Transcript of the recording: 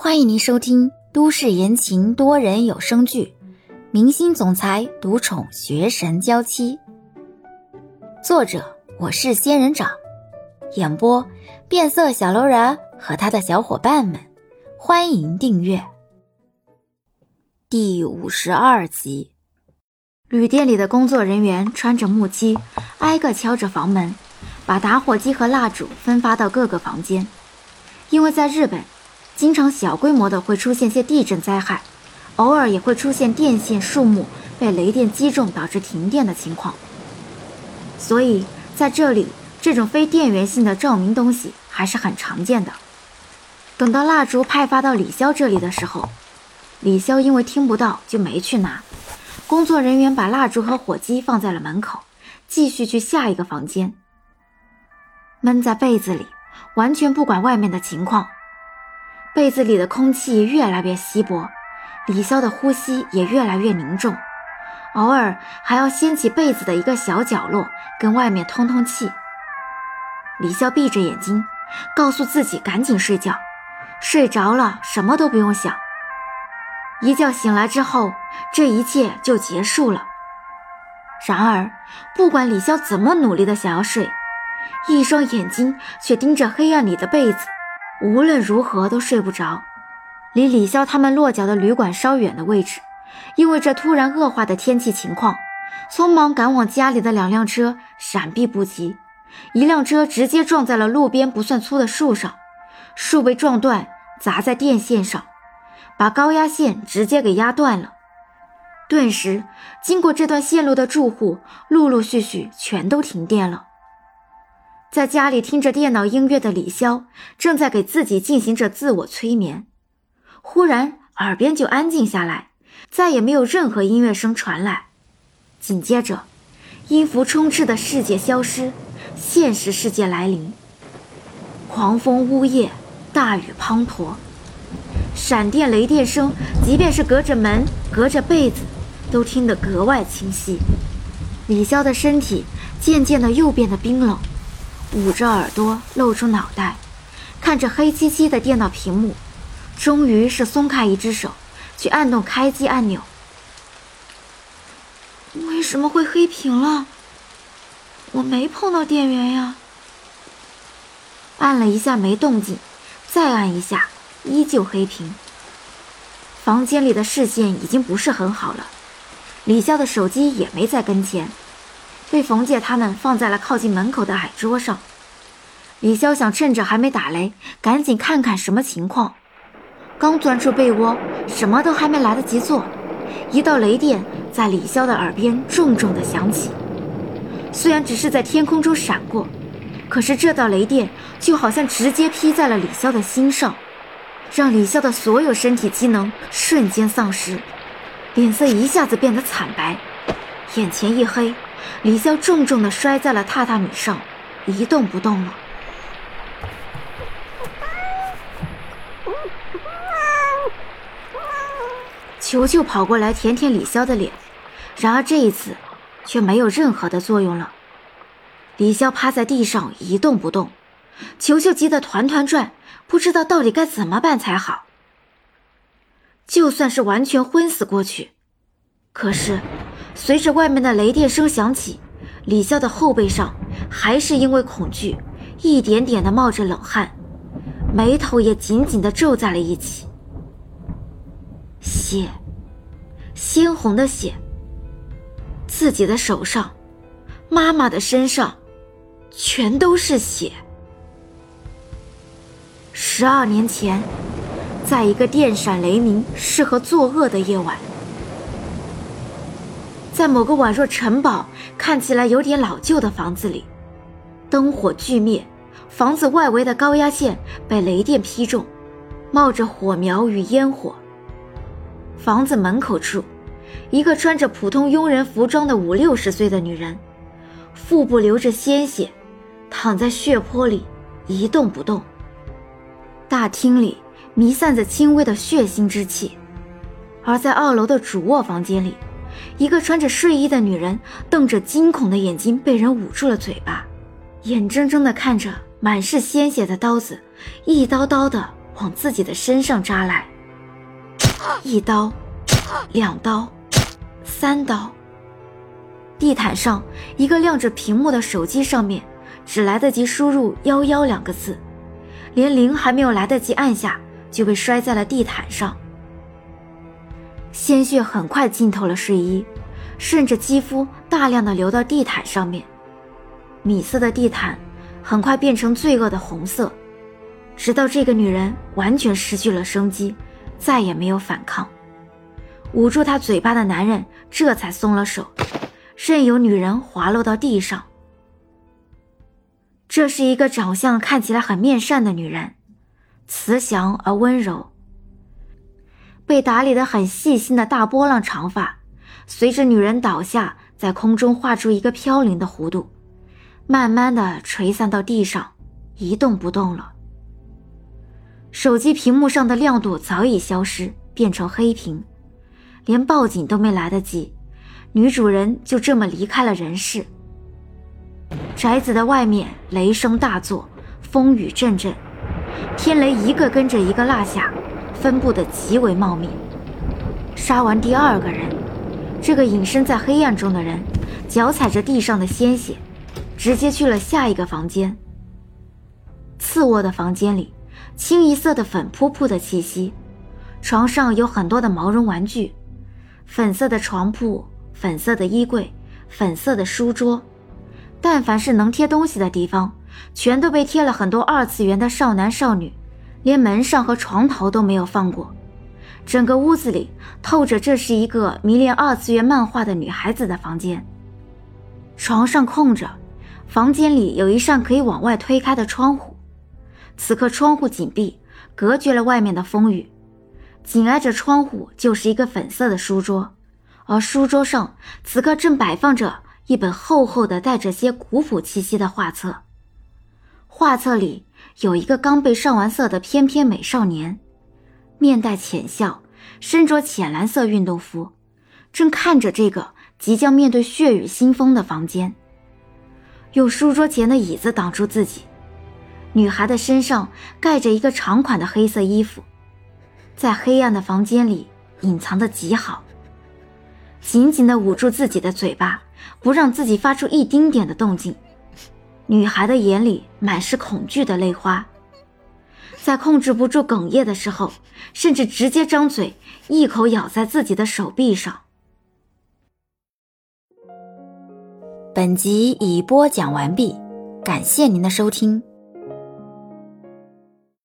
欢迎您收听都市言情多人有声剧《明星总裁独宠学神娇妻》，作者我是仙人掌，演播变色小楼人和他的小伙伴们。欢迎订阅第五十二集。旅店里的工作人员穿着木屐，挨个敲着房门，把打火机和蜡烛分发到各个房间，因为在日本。经常小规模的会出现些地震灾害，偶尔也会出现电线、树木被雷电击中导致停电的情况。所以在这里，这种非电源性的照明东西还是很常见的。等到蜡烛派发到李潇这里的时候，李潇因为听不到就没去拿。工作人员把蜡烛和火机放在了门口，继续去下一个房间。闷在被子里，完全不管外面的情况。被子里的空气越来越稀薄，李潇的呼吸也越来越凝重，偶尔还要掀起被子的一个小角落跟外面通通气。李潇闭着眼睛，告诉自己赶紧睡觉，睡着了什么都不用想。一觉醒来之后，这一切就结束了。然而，不管李潇怎么努力的想要睡，一双眼睛却盯着黑暗里的被子。无论如何都睡不着。离李潇他们落脚的旅馆稍远的位置，因为这突然恶化的天气情况，匆忙赶往家里的两辆车闪避不及，一辆车直接撞在了路边不算粗的树上，树被撞断，砸在电线上，把高压线直接给压断了。顿时，经过这段线路的住户陆陆续续全都停电了。在家里听着电脑音乐的李潇，正在给自己进行着自我催眠。忽然，耳边就安静下来，再也没有任何音乐声传来。紧接着，音符充斥的世界消失，现实世界来临。狂风呜咽，大雨滂沱，闪电雷电声，即便是隔着门、隔着被子，都听得格外清晰。李潇的身体渐渐的又变得冰冷。捂着耳朵，露出脑袋，看着黑漆漆的电脑屏幕，终于是松开一只手，去按动开机按钮。为什么会黑屏了？我没碰到电源呀。按了一下没动静，再按一下，依旧黑屏。房间里的视线已经不是很好了，李潇的手机也没在跟前。被冯姐他们放在了靠近门口的矮桌上。李潇想趁着还没打雷，赶紧看看什么情况。刚钻出被窝，什么都还没来得及做，一道雷电在李潇的耳边重重的响起。虽然只是在天空中闪过，可是这道雷电就好像直接劈在了李潇的心上，让李潇的所有身体机能瞬间丧失，脸色一下子变得惨白，眼前一黑。李潇重重地摔在了榻榻米上，一动不动了。球球跑过来舔舔李潇的脸，然而这一次却没有任何的作用了。李潇趴在地上一动不动，球球急得团团转，不知道到底该怎么办才好。就算是完全昏死过去，可是。随着外面的雷电声响起，李潇的后背上还是因为恐惧，一点点的冒着冷汗，眉头也紧紧的皱在了一起。血，鲜红的血。自己的手上，妈妈的身上，全都是血。十二年前，在一个电闪雷鸣、适合作恶的夜晚。在某个宛若城堡、看起来有点老旧的房子里，灯火俱灭，房子外围的高压线被雷电劈中，冒着火苗与烟火。房子门口处，一个穿着普通佣人服装的五六十岁的女人，腹部流着鲜血，躺在血泊里一动不动。大厅里弥散着轻微的血腥之气，而在二楼的主卧房间里。一个穿着睡衣的女人瞪着惊恐的眼睛，被人捂住了嘴巴，眼睁睁地看着满是鲜血的刀子，一刀刀的往自己的身上扎来。一刀，两刀，三刀。地毯上一个亮着屏幕的手机上面，只来得及输入“幺幺”两个字，连铃还没有来得及按下，就被摔在了地毯上。鲜血很快浸透了睡衣，顺着肌肤大量的流到地毯上面。米色的地毯很快变成罪恶的红色，直到这个女人完全失去了生机，再也没有反抗。捂住她嘴巴的男人这才松了手。任由女人滑落到地上。这是一个长相看起来很面善的女人，慈祥而温柔。被打理的很细心的大波浪长发，随着女人倒下，在空中画出一个飘零的弧度，慢慢的垂散到地上，一动不动了。手机屏幕上的亮度早已消失，变成黑屏，连报警都没来得及。女主人就这么离开了人世。宅子的外面雷声大作，风雨阵阵，天雷一个跟着一个落下，分布的极为茂密。杀完第二个人，这个隐身在黑暗中的人，脚踩着地上的鲜血，直接去了下一个房间。次卧的房间里，清一色的粉扑扑的气息，床上有很多的毛绒玩具，粉色的床铺。粉色的衣柜，粉色的书桌，但凡是能贴东西的地方，全都被贴了很多二次元的少男少女，连门上和床头都没有放过。整个屋子里透着这是一个迷恋二次元漫画的女孩子的房间。床上空着，房间里有一扇可以往外推开的窗户，此刻窗户紧闭，隔绝了外面的风雨。紧挨着窗户就是一个粉色的书桌。而书桌上此刻正摆放着一本厚厚的、带着些古朴气息的画册。画册里有一个刚被上完色的翩翩美少年，面带浅笑，身着浅蓝色运动服，正看着这个即将面对血雨腥风的房间。用书桌前的椅子挡住自己。女孩的身上盖着一个长款的黑色衣服，在黑暗的房间里隐藏的极好。紧紧地捂住自己的嘴巴，不让自己发出一丁点的动静。女孩的眼里满是恐惧的泪花，在控制不住哽咽的时候，甚至直接张嘴一口咬在自己的手臂上。本集已播讲完毕，感谢您的收听。